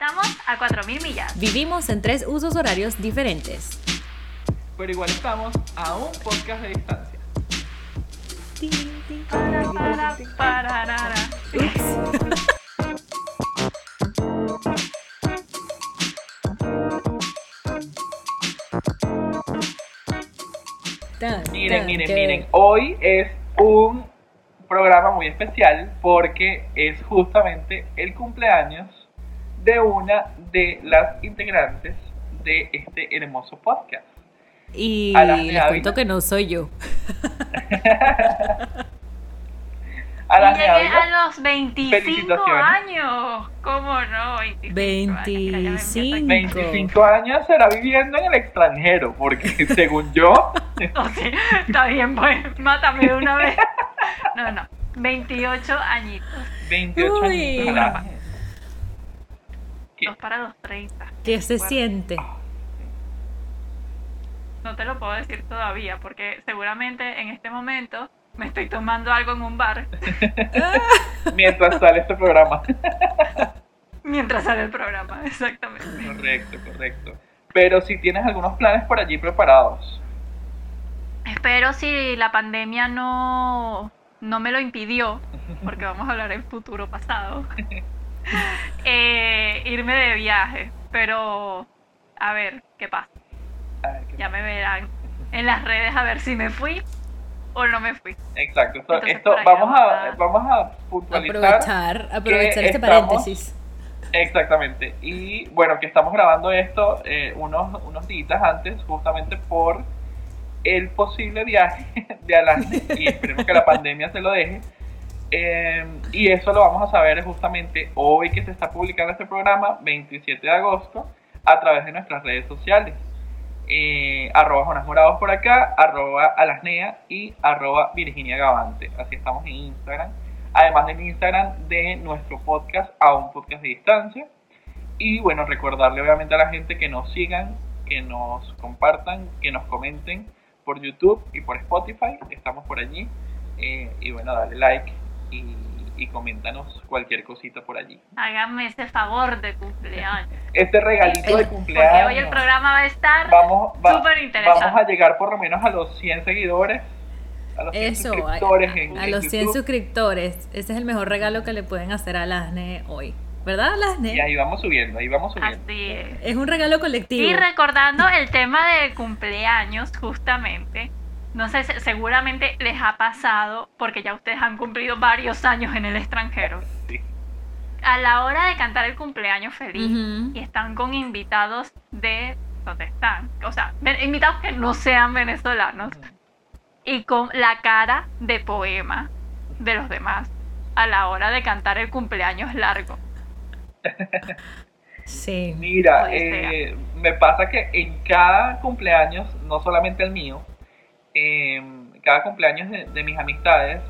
Estamos a 4.000 millas. Vivimos en tres usos horarios diferentes. Pero igual estamos a un podcast de distancia. Para, para, pararara. Tan, Miren, tan, miren, que- miren. Hoy es un programa muy especial porque es justamente el cumpleaños de una de las integrantes de este hermoso podcast. Y les Ávila. cuento que no soy yo. A llegué Ávila, a los 25 Felicitaciones. años. ¿Cómo no? 25. años, que ya me empieza a- 25. 25 años será viviendo en el extranjero, porque según yo, sí, está bien, pues, mátame de una vez. No, no, 28 añitos. 28 Uy. años. Dos para los 30. ¿Qué se Bueno. siente? No te lo puedo decir todavía, porque seguramente en este momento me estoy tomando algo en un bar Mientras sale este programa. mientras sale el programa, exactamente. Correcto, correcto. Pero si tienes algunos planes por allí preparados. Espero si la pandemia no, no me lo impidió, porque vamos a hablar en futuro pasado, eh, irme de viaje. Pero, a ver, ¿qué pasa? A ver, ¿qué Ya me verán en las redes a ver si me fui o no me fui. Exacto, esto, Entonces, vamos, a, a- vamos a puntualizar. Aprovechar, aprovechar este estamos- paréntesis. Exactamente. Y bueno, que estamos grabando esto eh, unos, unos días antes, justamente por el posible viaje de Alaska y esperemos que la pandemia se lo deje. Eh, y eso lo vamos a saber justamente hoy que se está publicando este programa, 27 de agosto, a través de nuestras redes sociales. Eh, Jonas Morados por acá, Alasnea y arroba. Así estamos en Instagram. Además del Instagram de nuestro podcast, a un podcast de distancia. Y bueno, recordarle obviamente a la gente que nos sigan, que nos compartan, que nos comenten por YouTube y por Spotify. Estamos por allí. Eh, y bueno, dale like y, y coméntanos cualquier cosita por allí. Háganme ese favor de cumpleaños. Este regalito de Porque cumpleaños. hoy el programa va a estar vamos, va- súper interesante. vamos a llegar por lo menos a los 100 seguidores. A los 100 Eso, a, suscriptores en, a en los 100 YouTube. suscriptores. Ese es el mejor regalo que le pueden hacer a Lasne hoy. ¿Verdad, Y Lasne? ahí vamos subiendo, ahí vamos subiendo. Así es. Es un regalo colectivo. Y recordando el tema del cumpleaños, justamente, no sé, se- seguramente les ha pasado, porque ya ustedes han cumplido varios años en el extranjero, Sí. a la hora de cantar el cumpleaños feliz y están con invitados de donde están, o sea, invitados que no sean venezolanos y con la cara de poema de los demás a la hora de cantar el cumpleaños largo. Sí. Mira, eh, me pasa que en cada cumpleaños, no solamente el mío, eh, cada cumpleaños de, de mis amistades,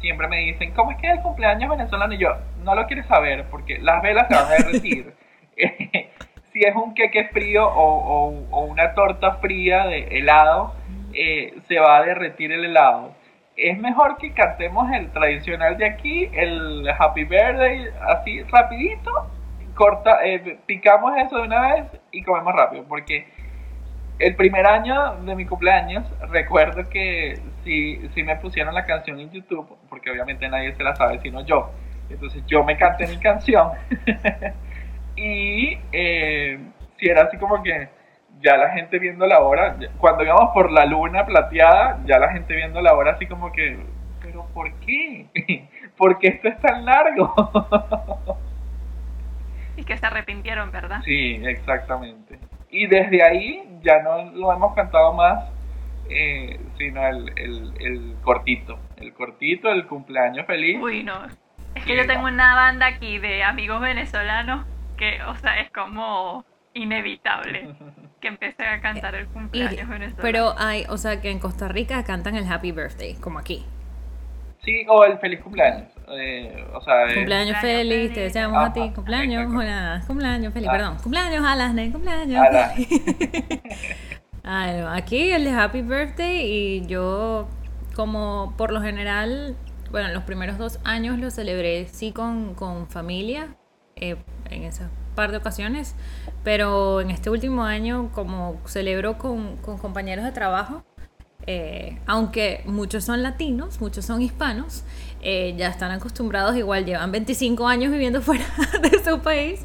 siempre me dicen, ¿cómo es que es el cumpleaños venezolano? Y yo, no lo quieres saber, porque las velas se van a derretir. Si es un queque frío o, o- o una torta fría de helado, eh, se va a derretir el helado. Es mejor que cantemos el tradicional de aquí, el Happy Birthday, así rapidito, corta, eh, picamos eso de una vez y comemos rápido, porque el primer año de mi cumpleaños recuerdo que si, si me pusieron la canción en YouTube, porque obviamente nadie se la sabe sino yo, entonces yo me canté mi canción y eh, si era así como que ya la gente viendo la hora, cuando íbamos por la luna plateada, ya la gente viendo la hora así como que, pero ¿por qué? ¿Por qué esto es tan largo? Y que se arrepintieron, ¿verdad? Sí, exactamente. Y desde ahí ya no lo hemos cantado más, eh, sino el, el, el cortito. El cortito, el cumpleaños feliz. Uy, no. Es que yo tengo una banda aquí de amigos venezolanos que, o sea, es como inevitable que empiece a cantar el Y- cumpleaños venezolano. pero hay, o sea, que en Costa Rica cantan el Happy Birthday, como aquí. Sí, o el feliz cumpleaños. Eh, o sea, eh, Cumpleaños feliz, feliz. te deseamos a ti. Cumpleaños, exacto. hola, cumpleaños feliz, Ah. perdón. Cumpleaños a cumpleaños. Ah, no, aquí el de Happy Birthday y yo como por lo general, bueno, los primeros dos años lo celebré sí con, con familia, eh, en esa par de ocasiones, pero en este último año, como celebro con, con compañeros de trabajo, eh, aunque muchos son latinos, muchos son hispanos, eh, ya están acostumbrados, igual llevan 25 años viviendo fuera de su país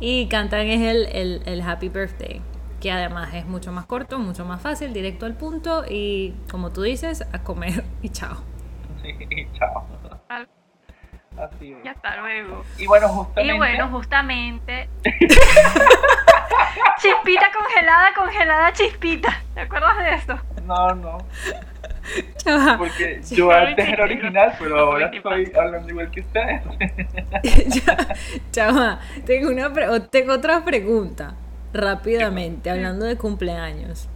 y cantan es el, el, el Happy Birthday, que además es mucho más corto, mucho más fácil, directo al punto y como tú dices, a comer y chao. Sí, chao. Así es. Y hasta luego. Y bueno, justamente. Y bueno, justamente. chispita congelada, congelada, chispita. ¿Te acuerdas de eso? No, no. Chava, Porque Sí, yo antes era original, pero ahora estoy hablando igual que ustedes. Chava, tengo, una pre- tengo otra pregunta, rápidamente, hablando de cumpleaños.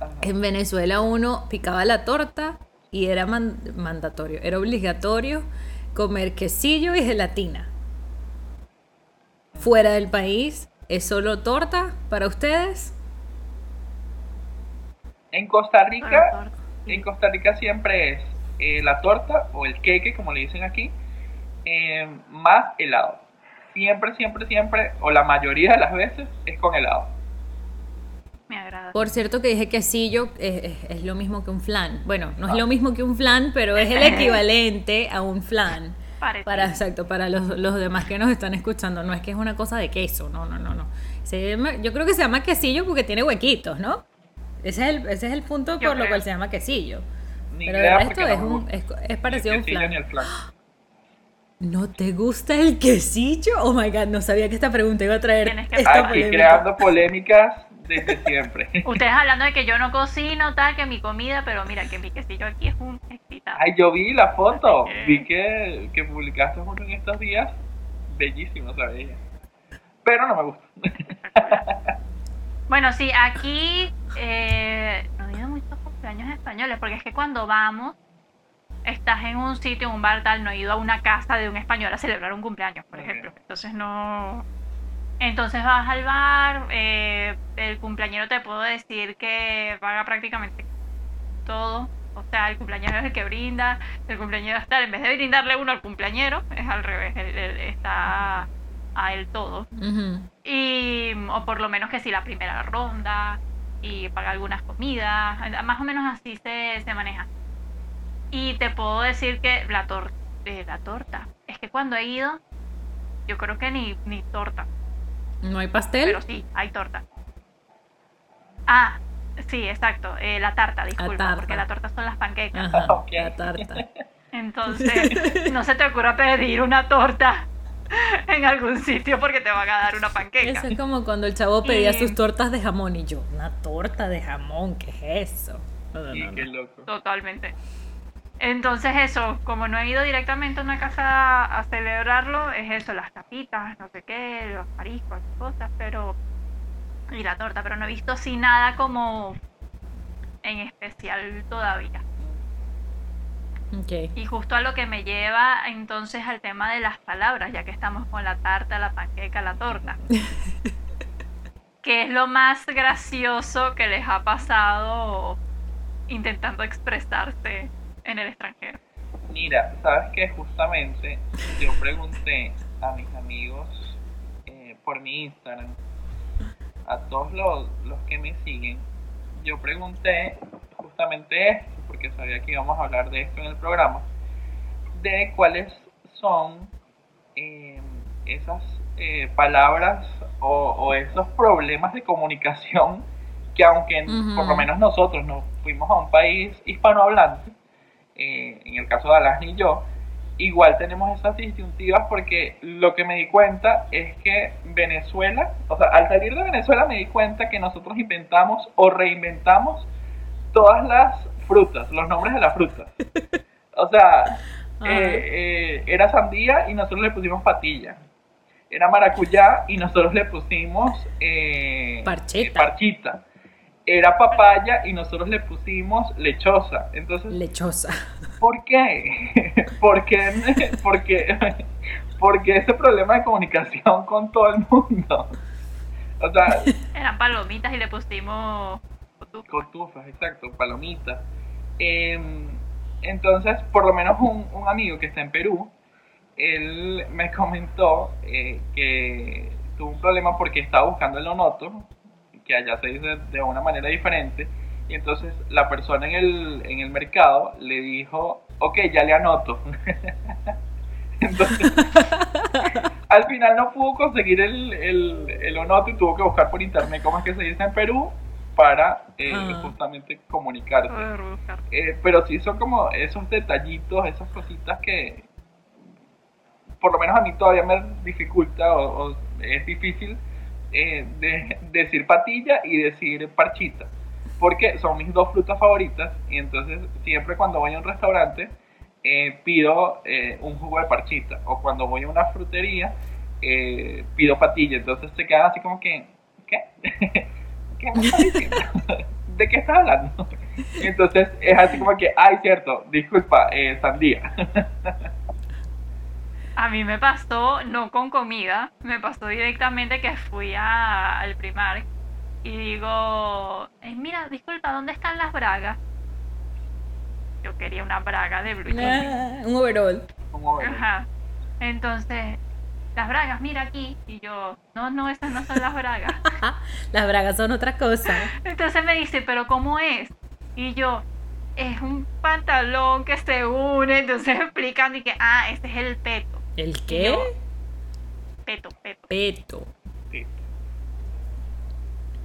Ajá. En Venezuela uno picaba la torta y era man- mandatorio, era obligatorio comer quesillo y gelatina. Fuera del país, ¿es solo torta para ustedes? En Costa Rica. En Costa Rica siempre es eh, la torta o el queque, como le dicen aquí, eh, más helado. Siempre, siempre, siempre, o la mayoría de las veces, es con helado. Me agrada. Por cierto que dije quesillo es, es- es lo mismo que un flan. Bueno, no es lo mismo que un flan, pero es el equivalente a un flan. Parecido. Para, exacto, para los, los demás que nos están escuchando. No es que es una cosa de queso, no, no, no, no. Se yo creo que se llama quesillo porque tiene huequitos, ¿no? Ese es el, ese es el punto por lo cual se llama quesillo. Ni Pero idea el resto porque es, no un, gusta es, es parecido a el un flan. el flan. ¿No te gusta el quesillo? Oh my god, no sabía que esta pregunta iba a traer Tienes que esta Aquí polémica. creando polémicas desde siempre. Ustedes hablando de que yo no cocino, tal, que mi comida, pero mira, que mi quesillo aquí es un excitado. Ay, yo vi la foto, vi que, que publicaste uno en estos días, bellísimo, ¿sabes? Pero no me gusta. Bueno, sí, aquí eh, no he ido a muchos cumpleaños españoles, porque es que cuando vamos, estás en un sitio, en un bar tal, no he ido a una casa de un español a celebrar un cumpleaños, por ejemplo. Entonces no... Entonces vas al bar, eh, el cumpleañero te puedo decir que paga prácticamente todo. O sea, el cumpleañero es el que brinda, el cumpleañero está, en vez de brindarle uno al cumpleañero, es al revés, él- él está a él todo. Ujú. Y, o por lo menos que si la primera ronda y paga algunas comidas, más o menos así se, se maneja. Y te puedo decir que la, tor eh, la torta, es que cuando he ido, yo creo que ni, ni torta, ¿No hay pastel? pero sí, hay torta. Ah, sí, exacto, eh, la tarta, disculpa, tarta. porque la torta son las panquecas. Ajá, Ok. la tarta. Entonces, no se te ocurra pedir una torta en algún sitio porque te van a dar una panqueca. Eso es como cuando el chavo pedía Y- sus tortas de jamón y yo, una torta de jamón, ¿qué es eso? No, no, Y no, qué loco. Totalmente. Entonces eso, como no he ido directamente a una casa a celebrarlo, es eso, las tapitas, no sé qué, los mariscos, las cosas, pero... Y la torta, pero no he visto así nada como en especial todavía. Ok. Y justo a lo que me lleva entonces al tema de las palabras, ya que estamos con la tarta, la panqueca, la torta. ¿Qué es lo más gracioso que les ha pasado intentando expresarse en el extranjero? Mira, sabes que justamente yo pregunté a mis amigos eh, por mi Instagram, a todos los, los que me siguen, yo pregunté justamente esto, porque sabía que íbamos a hablar de esto en el programa, de cuáles son eh, esas eh, palabras o, o esos problemas de comunicación que aunque Ujú. por lo menos nosotros nos fuimos a un país hispanohablante, eh, en el caso de Alasni y yo, igual tenemos esas disyuntivas porque lo que me di cuenta es que Venezuela, o sea, al salir de Venezuela me di cuenta que nosotros inventamos o reinventamos todas las frutas, los nombres de las frutas. O sea, eh, eh, era sandía y nosotros le pusimos patilla. Era maracuyá y nosotros le pusimos eh, Parchita. eh, parchita. Era papaya y nosotros le pusimos lechosa. Entonces, Lechosa. ¿por qué? ¿Por qué? Porque, porque ese problema de comunicación con todo el mundo. O sea, Eran palomitas y le pusimos... Cotufas, exacto, palomitas. Em, entonces, por lo menos un, un amigo que está en Perú, él me comentó eh, que tuvo un problema porque estaba buscando el onoto, que allá se dice de una manera diferente, y entonces la persona en el, en el mercado le dijo, ok, ya le anoto. entonces, al final no pudo conseguir el, el, el onoto y tuvo que buscar por internet cómo es que se dice en Perú para eh, Ah. justamente comunicarse. Eh, pero sí son como esos detallitos, esas cositas que por lo menos a mí todavía me dificulta o, o es difícil eh, de, decir patilla y decir parchita. Porque son mis dos frutas favoritas y entonces siempre cuando voy a un restaurante eh, pido eh, un jugo de parchita o cuando voy a una frutería eh, pido patilla. Entonces se quedan así como que, ¿qué? ¿Qué me estás diciendo? ¿De qué estás hablando? Entonces es así como que, ay, cierto, disculpa, eh, sandía. A mí me pasó, no con comida, me pasó directamente que fui a- al primar y digo, "Eh, mira, disculpa, ¿dónde están las bragas? Yo quería una braga de blue. Ah, un overall. Como, Ajá. Entonces, las bragas, mira aquí. Y yo, no, no, esas no son las bragas. Las bragas son otra cosa. Entonces me dice, pero ¿cómo es? Y yo, es un pantalón que se une. Entonces explicando y que, ah, este es el peto. ¿El qué? yo, peto, peto. Peto.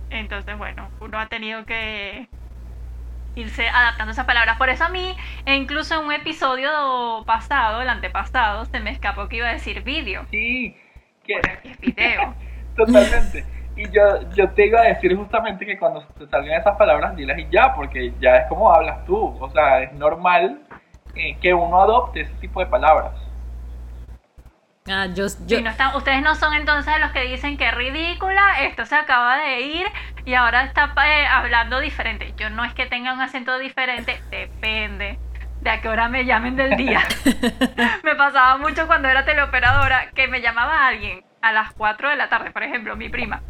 Entonces, bueno, uno ha tenido que irse adaptando esas palabras. Por eso a mí, e incluso en un episodio pasado, el antepasado, se me escapó que iba a decir vídeo. Sí, que, es video. totalmente. Y yo, yo te iba a decir justamente que cuando te salgan esas palabras, dilas y ya, porque ya es como hablas tú. O sea, es normal eh, que uno adopte ese tipo de palabras. Ah, yo, yo, Y no están, ustedes no son entonces los que dicen que ridícula, esto se acaba de ir y ahora está eh, hablando diferente. Yo no es que tenga un acento diferente, depende de a qué hora me llamen del día. me pasaba mucho cuando era teleoperadora que me llamaba alguien a las 4 de la tarde, por ejemplo, mi prima.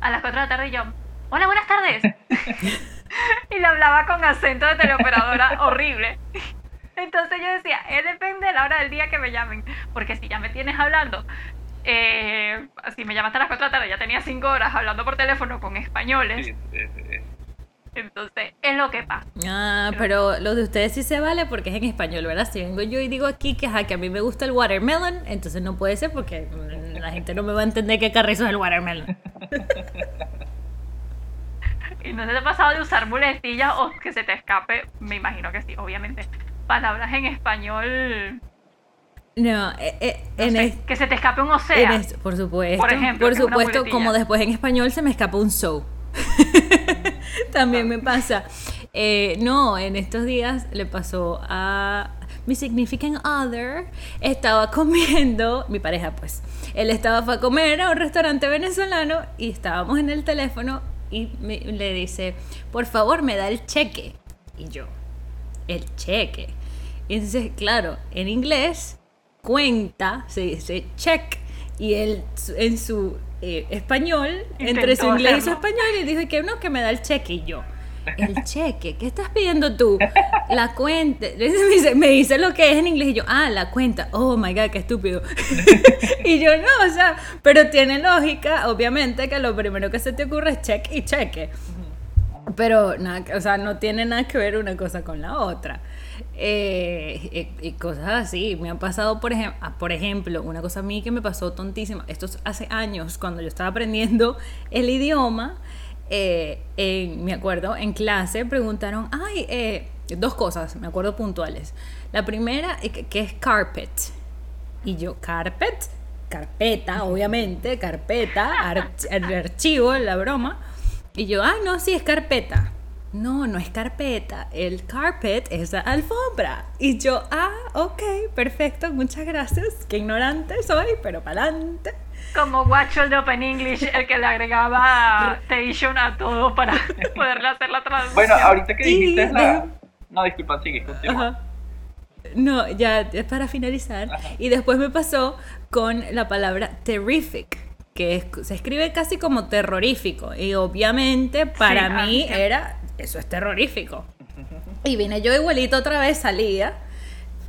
A las 4 de la tarde y yo, hola, buenas tardes. y le hablaba con acento de teleoperadora horrible. Entonces yo decía, eh, depende de la hora del día que me llamen. Porque si ya me tienes hablando, eh, si me llamaste a las 4 de la tarde, ya tenía 5 horas hablando por teléfono con españoles. Sí, Entonces, es lo que pasa. Ah, pero lo de ustedes sí se vale porque es en español, ¿verdad? Si vengo yo y digo aquí que, ajá, que a mí me gusta el watermelon, entonces no puede ser porque la gente no me va a entender qué carrizo es el watermelon. Y no se te ha pasado de usar muletillas o que se te escape, me imagino que sí, obviamente. Palabras en español, No, eh, eh, no en sé, es- que se te escape un océano. es- por supuesto, Por ejemplo, por supuesto, como después en español se me escapa un so. También me pasa. Eh, no, en estos días le pasó a mi significant other. Estaba comiendo, mi pareja pues, él estaba fue a comer a un restaurante venezolano y estábamos en el teléfono y me- le dice, por favor me da el cheque. Y yo, el cheque. Y entonces, claro, en inglés, cuenta se dice check. Y él en su eh, español, entre su Intentó inglés y su hacerlo. español, y dijo que no, que me da el cheque. Y yo, el cheque, ¿qué estás pidiendo tú? La cuenta. Me dice, me dice lo que es en inglés y yo, ah, la cuenta. Oh my god, qué estúpido. y yo, no, o sea, pero tiene lógica, obviamente, que lo primero que se te ocurre es check y cheque. Pero, nada, o sea, no tiene nada que ver una cosa con la otra. Eh, y, y cosas así. Me han pasado, por, ejem- ah, por ejemplo, una cosa a mí que me pasó tontísima. Esto es hace años, cuando yo estaba aprendiendo el idioma. eh, en- me acuerdo, en clase preguntaron, ay, eh, dos cosas, me acuerdo puntuales. La primera, eh, que, es carpet. Y yo, carpet, carpeta, obviamente, carpeta, ar- ar- archivo, la broma. Y yo, ah, no, sí, es carpeta. No, no es carpeta. El carpet es la alfombra. Y yo, ah, ok, perfecto, muchas gracias. Qué ignorante soy, pero para adelante. Como Guacho el de Open English, el que le agregaba station a todo para poderle hacer la traducción. Bueno, ahorita que Y dijiste la... de- No, disculpa, sigue, continúa. Ajá. No, ya es para finalizar. Ajá. Y después me pasó con la palabra terrific, que es- se escribe casi como terrorífico. Y obviamente para Sí, mí sí. era, eso es terrorífico. Y vine yo igualito otra vez, salía.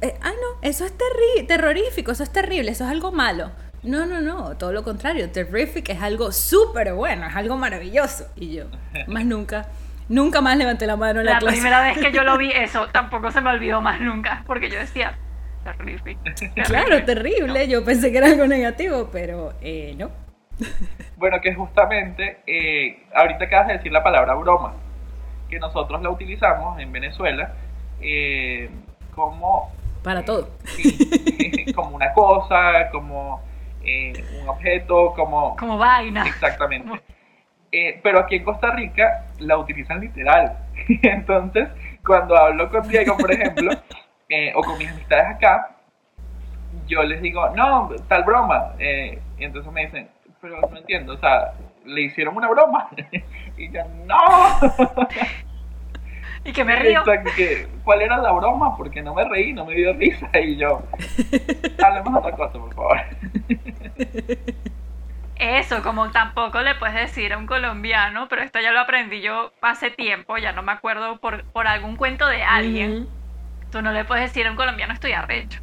eh, ah, no, eso es terri- terrorífico, eso es terrible, eso es algo malo. no, no, no, todo lo contrario. Terrific es algo súper bueno, es algo maravilloso. Y yo, más nunca, nunca más levanté la mano en la, La clase. primera vez que yo lo vi, eso tampoco se me olvidó más nunca, porque yo decía, terrific. Claro, terrible. Yo pensé que era algo negativo, pero eh, no. Bueno, que justamente, eh, ahorita acabas de decir la palabra broma, que nosotros la utilizamos en Venezuela eh, como, Para todo. sí, como una cosa, como eh, un objeto, como... Como vaina. Exactamente. Eh, pero aquí en Costa Rica la utilizan literal. Entonces, cuando hablo con Diego, por ejemplo, eh, o con mis amistades acá, yo les digo, no, tal broma. Eh, y entonces me dicen, pero no entiendo, o sea, le hicieron una broma. y yo, no. Y que me río. Que, ¿Cuál era la broma? Porque no me reí, no me dio risa. Y yo, hablemos de otra cosa, por favor. Eso, como tampoco le puedes decir a un colombiano, pero esto ya lo aprendí yo hace tiempo, ya no me acuerdo por, por algún cuento de alguien. Ujú. Tú no le puedes decir a un colombiano estoy arrecho.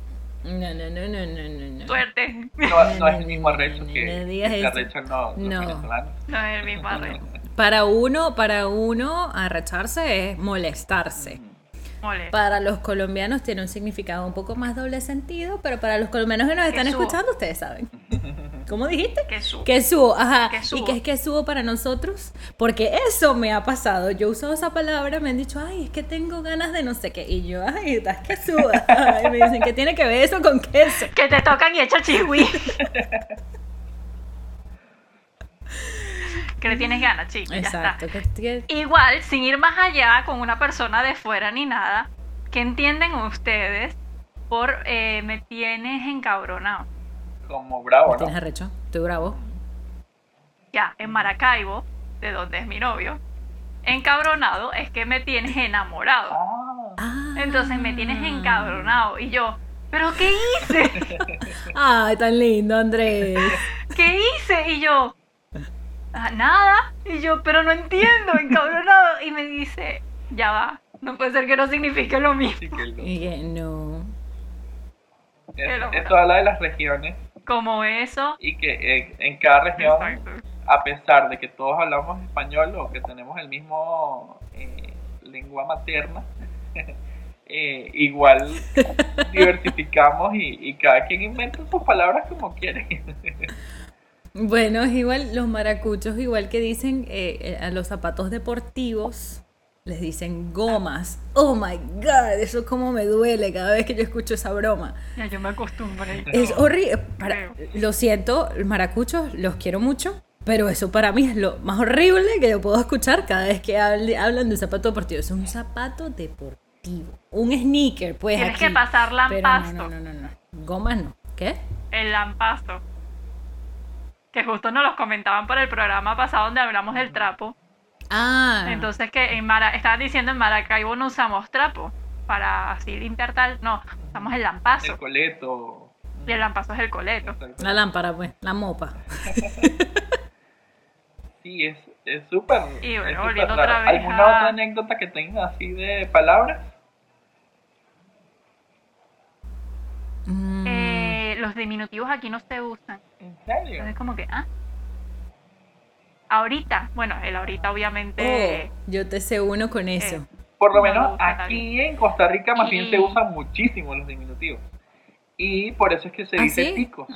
No, no, no, no, no, no, no. Suerte. No, no es el mismo arrecho que, No digas que eso. arrechan los, los No. venezolanos. No es el mismo arrecho. Para uno, para uno, arracharse es molestarse. Mole. Para los colombianos tiene un significado un poco más doble sentido, pero para los colombianos que nos están escuchando, ustedes saben. ¿Cómo dijiste? Que subo. Que subo, ajá. ¿Y qué es que subo para nosotros? Porque eso me ha pasado. Yo he usado esa palabra, me han dicho, ay, es que tengo ganas de no sé qué. Y yo, ay, estás que suba. Y me dicen, ¿qué tiene que ver eso con queso? Que te tocan y echa chihui. que le tienes ganas, chico. Ya está. Exacto. que- que- Igual, sin ir más allá con una persona de fuera ni nada, ¿qué entienden ustedes por eh, me tienes encabronado? Como bravo, ¿no? ¿Tienes arrecho? Estoy bravo. Ya, en Maracaibo, de donde es mi novio, encabronado es que me tienes enamorado. Ah. Entonces me tienes encabronado. Y yo, ¿pero qué hice? Ay, tan lindo, Andrés. ¿Qué hice? Y yo, "Ah, nada. Y yo, pero no entiendo, encabronado. Y me dice, ya va, no puede ser que no signifique lo mismo. sí que lo- Y que no. es- Esto habla de las regiones Como eso. y que eh, en cada región, Exacto. a pesar de que todos hablamos español o que tenemos el mismo eh, lengua materna, eh, igual diversificamos y, y cada quien inventa sus palabras como quiere. Bueno, es igual los maracuchos, igual que dicen eh, eh, a los zapatos deportivos, les dicen gomas. Oh my god, eso como me duele cada vez que yo escucho esa broma. Ya yo me acostumbré. Es horrible. Para- lo siento, maracuchos, los quiero mucho, pero eso para mí es lo más horrible que yo puedo escuchar cada vez que hable- hablan de zapato deportivo. Es un zapato deportivo, un sneaker, pues. Tienes aquí. que pasar Pero no, lampasto. no, no, no, no. Gomas no. ¿Qué? El lampasto. Que justo nos los comentaban por el programa pasado donde hablamos del trapo. Ah. Entonces que en Mara, estaban diciendo en Maracaibo no usamos trapo para así limpiar tal. No, usamos el lampazo. El coleto. Y el lampazo es el coleto. La lámpara, pues, la mopa. Sí, es es súper. Y bueno, es volviendo otra vez ¿Alguna a- otra anécdota que tengas así de palabras? Mm. Eh, los diminutivos aquí no se usan. ¿En serio? Entonces como que, ah. Ahorita, bueno, el ahorita obviamente... Oh, yo te sé uno con eso. eh, Por lo No me menos aquí en Costa Rica más bien Y- se usan muchísimo los diminutivos. Y por eso es que se ¿Ah, dice sí? ticos.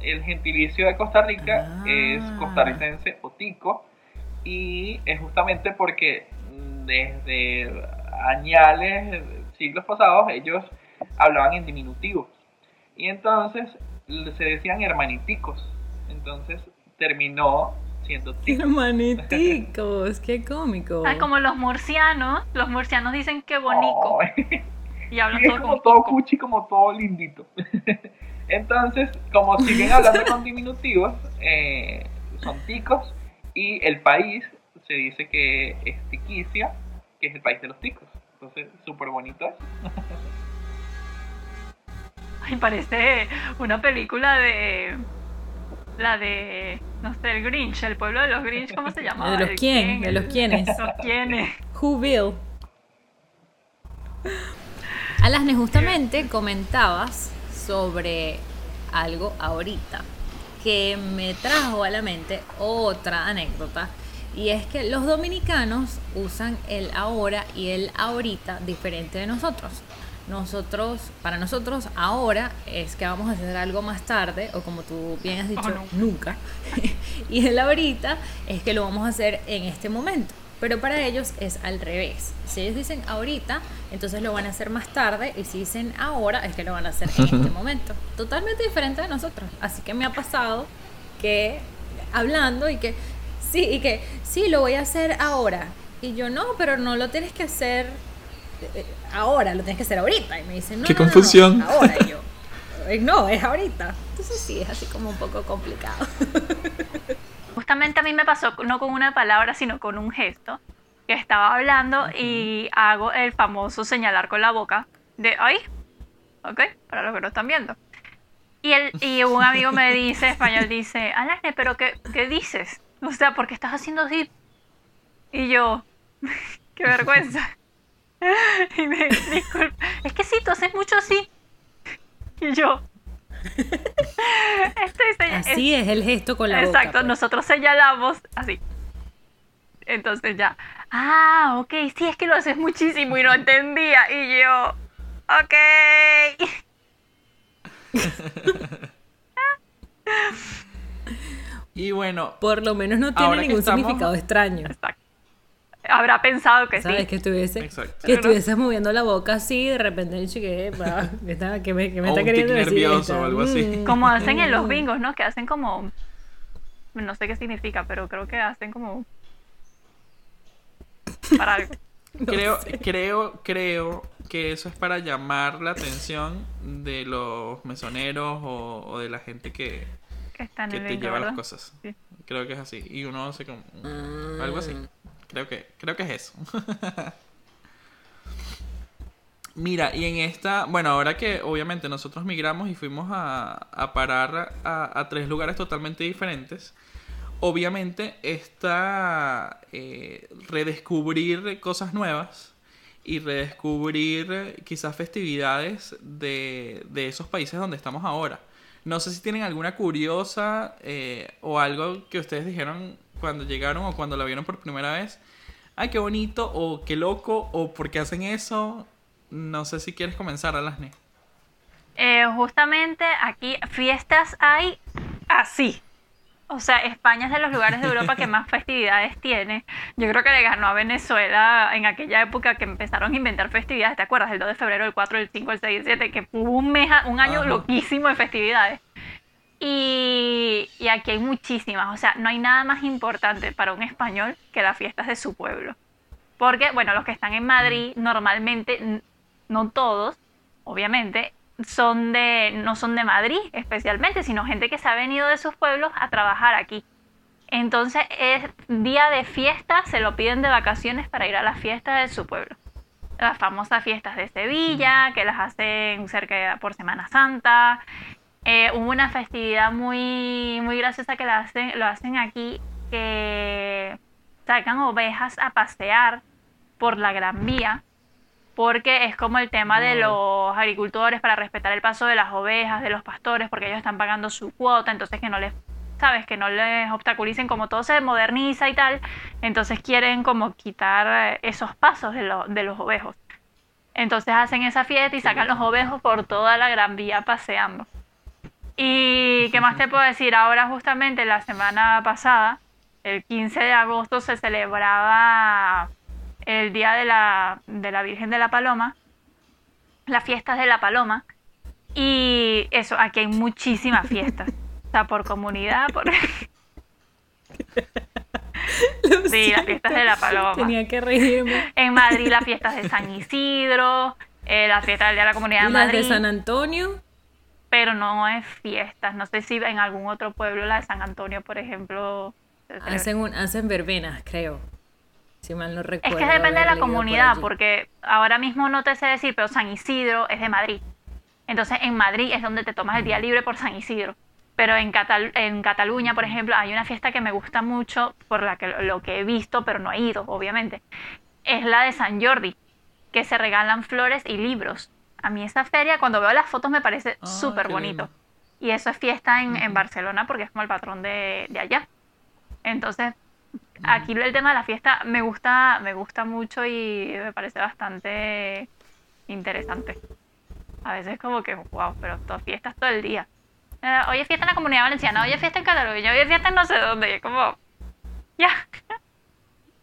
El gentilicio de Costa Rica Ah. es costarricense o tico. Y es justamente porque desde añales, siglos pasados, ellos hablaban en diminutivo. Y entonces se decían hermaniticos. Entonces terminó siendo tico. Hermaniticos, qué cómico. ah, como los murcianos, los murcianos dicen que bonico Ay. y hablan Sí, es todo como con todo tico. cuchi, como todo lindito. Entonces, como siguen hablando con diminutivos, eh, son ticos y el país se dice que es Tiquicia, que es el país de los ticos. Entonces, súper bonito eso. Ay, parece una película de... La de... No sé, el Grinch, el pueblo de los Grinch, ¿cómo se llama? ¿De los quién? ¿De los quiénes? Los quiénes. Who will? Alasne, justamente comentabas sobre algo ahorita. que me trajo a la mente otra anécdota. Y es que los dominicanos usan el ahora y el ahorita diferente de nosotros. Nosotros, para nosotros, ahora es que vamos a hacer algo más tarde, o como tú bien has dicho, Oh, no. nunca. y el ahorita es que lo vamos a hacer en este momento. Pero para ellos es al revés. Si ellos dicen ahorita, entonces lo van a hacer más tarde. Y si dicen ahora, es que lo van a hacer en este momento. Totalmente diferente de nosotros. Así que me ha pasado que hablando y que sí, y que sí, lo voy a hacer ahora. Y yo no, pero no lo tienes que hacer ahora, lo tienes que hacer ahorita. Y me dicen, no, Qué no, no, no, confusión. ahora. Y yo, "Eh, no, es ahorita. Entonces sí, es así como un poco complicado. Justamente a mí me pasó no con una palabra, sino con un gesto. Que estaba hablando y hago el famoso señalar con la boca de ay, ok, para los que no están viendo. Y, el, y un amigo me dice, español, dice, Alagne, pero qué, ¿qué dices? O sea, ¿por qué estás haciendo así? Y yo, qué vergüenza. Y me disculpa, es que sí, tú haces mucho así. Y yo, estoy. Así es el gesto con la boca. Exacto, pues. nosotros señalamos así. Entonces ya, ah, ok, sí, es que lo haces muchísimo y no entendía. Y yo, ok. Y bueno, Por lo menos no tiene ningún estamos- significado extraño. Exacto. Habrá pensado que ¿Sabes? sí. Que estuviese, Exacto. que estuvieses moviendo la boca así y de repente que, está- que me, que me O está un queriendo tic decir. nervioso esta, o algo así. mm, Como hacen en los mm. bingos, ¿no? Que hacen como. No sé qué significa, pero creo que hacen como. Para algo. creo, creo, creo que eso es para llamar la atención de los mesoneros o, o de la gente que, Que está en que el te bingo, lleva las cosas. Sí. Creo que es así. Y uno hace como algo así. Creo que, creo que es eso. Mira, y en esta, bueno, ahora que obviamente nosotros migramos y fuimos a, a parar a, a tres lugares totalmente diferentes, obviamente está eh, redescubrir cosas nuevas y redescubrir quizás festividades de, de esos países donde estamos ahora. No sé si tienen alguna curiosa eh, o algo que ustedes dijeron cuando llegaron o cuando la vieron por primera vez. Ay, qué bonito, o qué loco, o por qué hacen eso. No sé si quieres comenzar, Alasne. Eh, justamente aquí fiestas hay así. O sea, España es de los lugares de Europa que más festividades tiene. Yo creo que le ganó a Venezuela en aquella época que empezaron a inventar festividades. ¿Te acuerdas? El 2 de febrero, el 4, el 5, el 6, el 7, que hubo un, mes, un año Ajá. loquísimo de festividades. Y, y aquí hay muchísimas. O sea, no hay nada más importante para un español que las fiestas de su pueblo. Porque, bueno, los que están en Madrid, normalmente, n- no todos, obviamente, son de, no son de Madrid especialmente, sino gente que se ha venido de sus pueblos a trabajar aquí. Entonces es día de fiesta, se lo piden de vacaciones para ir a las fiestas de su pueblo. Las famosas fiestas de Sevilla, que las hacen cerca por Semana Santa. Eh, hubo una festividad muy, muy graciosa que la hacen, lo hacen aquí, que sacan ovejas a pasear por la Gran Vía porque es como el tema de los agricultores para respetar el paso de las ovejas, de los pastores, porque ellos están pagando su cuota, entonces que no les, sabes, que no les obstaculicen, como todo se moderniza y tal, entonces quieren como quitar esos pasos de, lo- de los ovejos. Entonces hacen esa fiesta y sacan los ovejos por toda la Gran Vía paseando. Y qué más te puedo decir, ahora justamente la semana pasada, el 15 de agosto, se celebraba el día de la, de la Virgen de la Paloma, las fiestas de la Paloma. Y eso, aquí hay muchísimas fiestas. O sea, por comunidad, por... Lo Sí, las fiestas de la Paloma. Tenía que reírme. En Madrid las fiestas de San Isidro, eh, la fiesta del Día de la Comunidad ¿Y de las Madrid. de San Antonio? Pero no es fiestas. No sé si en algún otro pueblo, la de San Antonio, por ejemplo. Hacen, un, hacen verbenas, creo. Si mal no Es recuerdo. que depende de la por comunidad, porque ahora mismo no te sé decir, pero San Isidro es de Madrid. Entonces en Madrid es donde te tomas el día libre por San Isidro. Pero en, Catal- en Cataluña, por ejemplo, hay una fiesta que me gusta mucho, por la que lo que he visto, pero no he ido, obviamente. Es la de San Jordi, que se regalan flores y libros. A mí esa feria, cuando veo las fotos, me parece Ah, súper bonito. lindo. Y eso es fiesta en, en Barcelona porque es como el patrón de, de allá. Entonces, aquí el tema de la fiesta me gusta, me gusta mucho y me parece bastante interesante. A veces como que, wow, pero todas fiestas todo el día. Eh, hoy es fiesta en la comunidad valenciana, hoy es fiesta en Cataluña, hoy es fiesta en no sé dónde. Y es como, ya.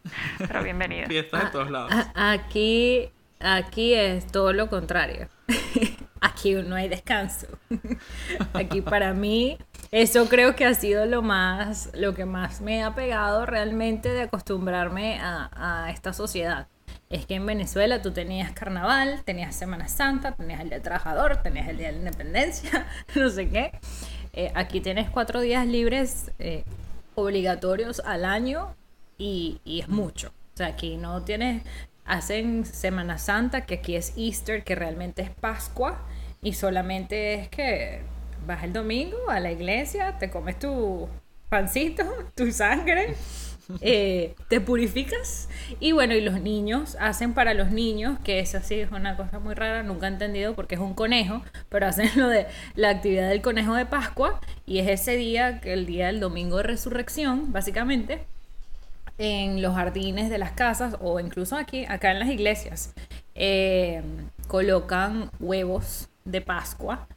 Pero bienvenido. Fiestas de todos lados. Aquí, aquí es todo lo contrario. Aquí no hay descanso. Aquí para mí, eso creo que ha sido lo más, lo que más me ha pegado realmente de acostumbrarme a, esta sociedad. Es que en Venezuela tú tenías carnaval, tenías Semana Santa, tenías el Día Trabajador, tenías el Día de la Independencia, no sé qué. Eh, aquí tienes cuatro días libres eh, obligatorios al año y, y es mucho. O sea, aquí no tienes, hacen Semana Santa, que aquí es Easter, que realmente es Pascua, y solamente es que vas el domingo a la iglesia, te comes tu pancito, tu sangre, eh, te purificas, y bueno, y los niños hacen para los niños, que eso sí es una cosa muy rara, nunca he entendido porque es un conejo, pero hacen lo de la actividad del conejo de Pascua, y es ese día, que el día del domingo de resurrección, básicamente en los jardines de las casas o incluso aquí, acá en las iglesias, eh, colocan huevos de Pascua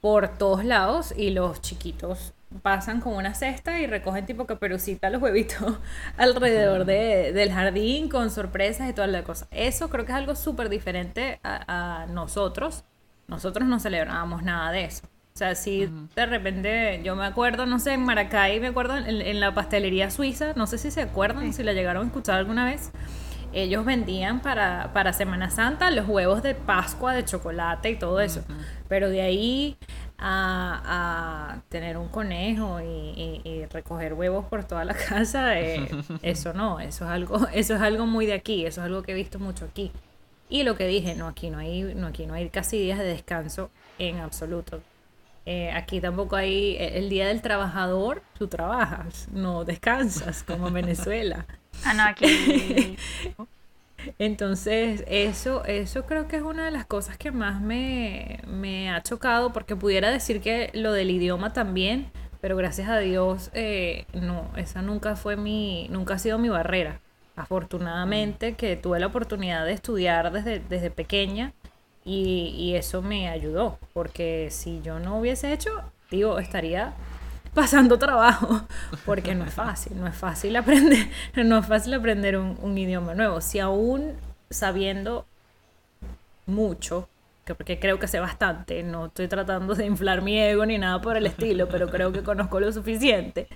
por todos lados y los chiquitos pasan con una cesta y recogen tipo caperucita los huevitos alrededor de- del jardín con sorpresas y toda la cosa. Eso creo que es algo súper diferente a, a nosotros. Nosotros no celebrábamos nada de eso. O sea, si de repente, yo me acuerdo, no sé, en Maracay, me acuerdo en, en la pastelería suiza, no sé si se acuerdan, si la llegaron a escuchar alguna vez, ellos vendían para, para Semana Santa los huevos de Pascua de chocolate y todo eso. Pero de ahí a, a tener un conejo y, y- y recoger huevos por toda la casa, eh, eso no, eso es algo, eso es algo muy de aquí, eso es algo que he visto mucho aquí. Y lo que dije, no, aquí no hay, no, aquí no hay casi días de descanso en absoluto. Eh, aquí tampoco hay eh, el día del trabajador, tú trabajas, no descansas como en Venezuela. Ah, no, aquí. Entonces, eso, eso creo que es una de las cosas que más me, me ha chocado, porque pudiera decir que lo del idioma también, pero gracias a Dios, eh, no, esa nunca fue mi, nunca ha sido mi barrera. Afortunadamente que tuve la oportunidad de estudiar desde, desde pequeña y, y eso me ayudó, porque si yo no hubiese hecho, digo, estaría pasando trabajo, porque no es fácil, no es fácil aprender, no es fácil aprender un, idioma nuevo. Si aún sabiendo mucho, que porque creo que sé bastante, no estoy tratando de inflar mi ego ni nada por el estilo, pero creo que conozco lo suficiente,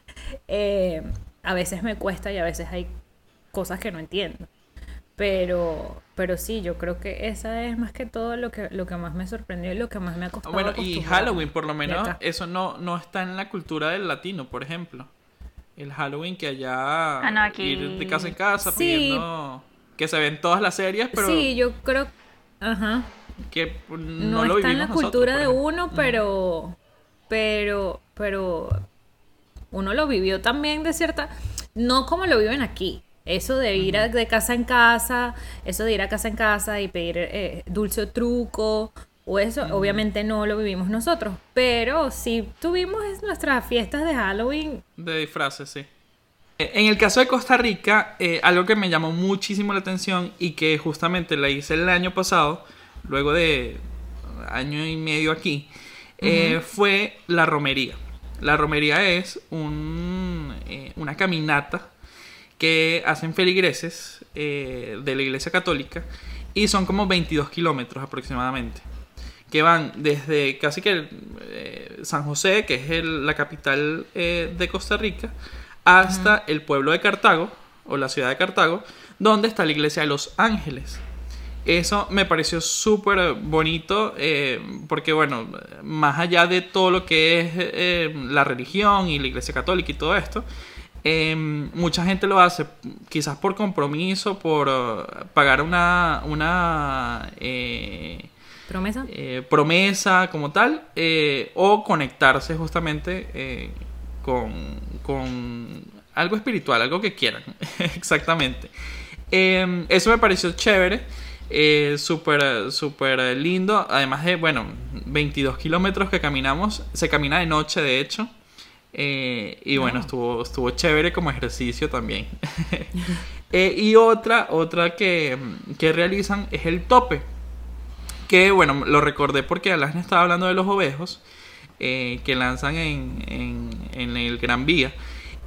eh, a veces me cuesta y a veces hay cosas que no entiendo. Pero, pero sí, yo creo que esa es más que todo lo que, lo que más me sorprendió y lo que más me ha costado. Bueno, y Halloween, por lo menos, eso no, no está en la cultura del latino, por ejemplo. El Halloween que allá Ah, no, aquí- ir de casa en casa Sí. pidiendo que se ven todas las series, pero Sí, yo creo, ajá, que no, no, lo está en la cultura de uno, pero, pero, pero uno lo vivió también de cierta, no como lo viven aquí. Eso de ir a- de casa en casa, eso de ir a casa en casa y pedir eh, dulce o truco, o eso, obviamente no lo vivimos nosotros, pero sí tuvimos nuestras fiestas de Halloween. De disfraces, sí. Eh, En el caso de Costa Rica, eh, algo que me llamó muchísimo la atención y que justamente la hice el año pasado, luego de año y medio aquí, eh, fue la romería. La romería es un, eh, una caminata que hacen feligreses eh, de la Iglesia Católica y son como 22 kilómetros aproximadamente que van desde casi que eh, San José, que es el- la capital eh, de Costa Rica, hasta el pueblo de Cartago, o la ciudad de Cartago, donde está la iglesia de los ángeles. Eso me pareció súper bonito, eh, porque bueno, más allá de todo lo que es la religión y la iglesia católica y todo esto, eh, mucha gente lo hace quizás por compromiso, por eh, pagar una, una eh, ¿Promesa? eh, promesa como tal, eh, o conectarse justamente con, con algo espiritual, algo que quieran, exactamente. Eh, eso me pareció chévere. Eh, súper, súper lindo. Además de, bueno, 22 kilómetros que caminamos. Se camina de noche, de hecho. Eh, y bueno, estuvo, estuvo chévere como ejercicio también. Eh, y otra, otra que, que realizan es el tope. Que bueno, lo recordé porque Alasne estaba hablando de los ovejos. eh, que lanzan en, en, en el Gran Vía.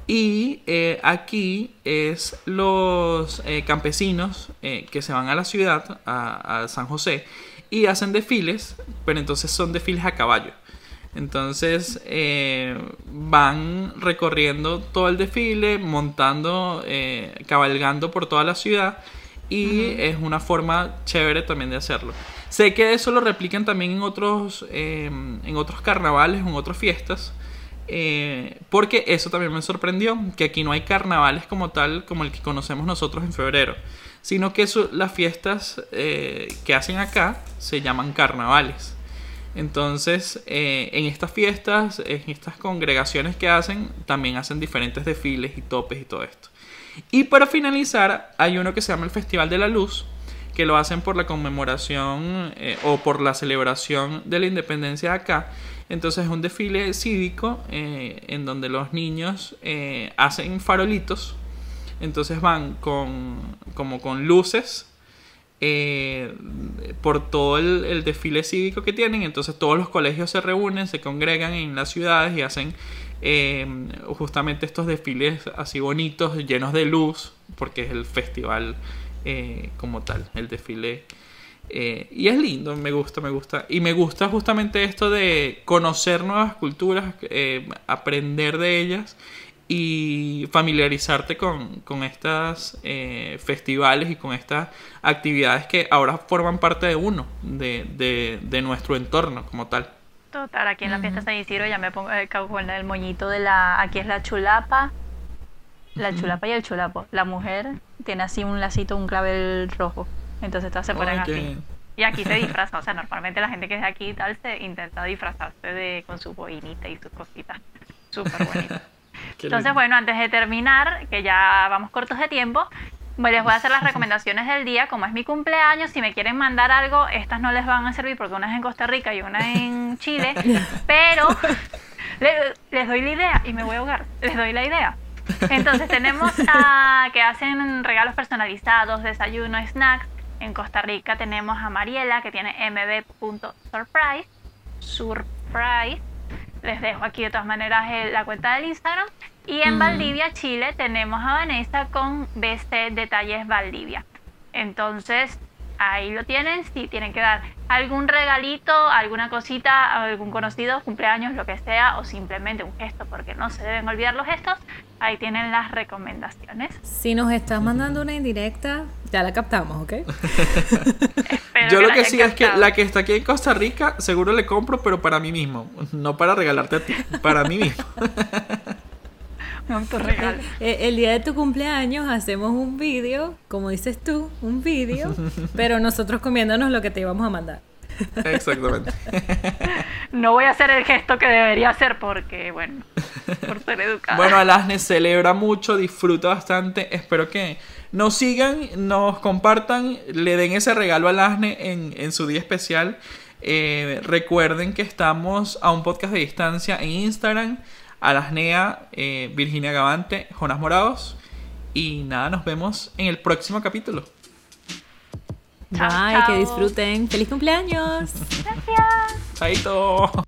Y aquí es los campesinos que se van a la ciudad, a, a San José, y hacen desfiles, pero entonces son desfiles a caballo. Entonces eh, van recorriendo todo el desfile, montando, eh, cabalgando por toda la ciudad y es una forma chévere también de hacerlo. Sé que eso lo replican también en otros, eh, en otros carnavales, en otras fiestas. eh, porque eso también me sorprendió, que aquí no hay carnavales como tal, como el que conocemos nosotros en febrero, sino que eso- las fiestas que hacen acá se llaman carnavales. Entonces, eh, en estas fiestas, en estas congregaciones que hacen, también hacen diferentes desfiles y topes y todo esto. Y para finalizar, hay uno que se llama el Festival de la Luz, que lo hacen por la conmemoración eh, o por la celebración de la independencia de acá. Entonces es un desfile cívico eh, en donde los niños hacen farolitos. Entonces van con, como con luces eh, por todo el, desfile cívico que tienen. Entonces todos los colegios se reúnen, se congregan en las ciudades y hacen eh, justamente estos desfiles así bonitos, llenos de luz, porque es el festival eh, como tal, el desfile. y es lindo, me gusta, me gusta. Y me gusta justamente esto de conocer nuevas culturas, aprender de ellas y familiarizarte con, con estas eh, festivales y con estas actividades que ahora forman parte de uno, de, de, de nuestro entorno como tal. Total, aquí en la fiesta de San Isidro ya me pongo el, con el moñito de la... Aquí es la chulapa, la chulapa y el chulapo. La mujer tiene así un lacito, un clavel rojo. Entonces todas se ponen Ay, qué así. Y aquí se disfraza, o sea, normalmente la gente que es de aquí y tal se intenta disfrazarse de, con su boinita y sus cositas. Súper bonito. Entonces, bueno, antes de terminar, que ya vamos cortos de tiempo, pues les voy a hacer las recomendaciones del día. Como es mi cumpleaños, si me quieren mandar algo, estas no les van a servir porque una es en Costa Rica y una en Chile, pero le- les doy la idea y me voy a ahogar. Les doy la idea. Entonces tenemos a que hacen regalos personalizados, desayuno, snacks. En Costa Rica tenemos a Mariela que tiene mb.surprise. Surprise. Les dejo aquí de todas maneras el- la cuenta del Instagram. Y en Valdivia, Chile, tenemos a Vanessa con BC Detalles Valdivia. Entonces, ahí lo tienen. Si tienen que dar algún regalito, alguna cosita, a algún conocido, cumpleaños, lo que sea, o simplemente un gesto, porque no se deben olvidar los gestos, ahí tienen las recomendaciones. Si nos estás mandando una indirecta, ya la captamos, ¿ok? Yo lo que hayan sí es que captado. la que está aquí en Costa Rica, seguro le compro, pero para mí mismo. No para regalarte a ti, para mí mismo. Un autorregalo. Eh, El día de tu cumpleaños hacemos un vídeo, como dices tú, un vídeo, pero nosotros comiéndonos lo que te íbamos a mandar. Exactamente. No voy a hacer el gesto que debería hacer porque, bueno, por ser educada. Bueno, Alasne celebra mucho, disfruta bastante. Espero que nos sigan, nos compartan, le den ese regalo a Alasne en, en su día especial. Eh, recuerden que estamos a un podcast de distancia en Instagram. Alasnea, eh, Virginia Gavante, Jonas Morados. Y nada, nos vemos en el próximo capítulo. Bye, que disfruten. ¡Feliz cumpleaños! Gracias. Chaito.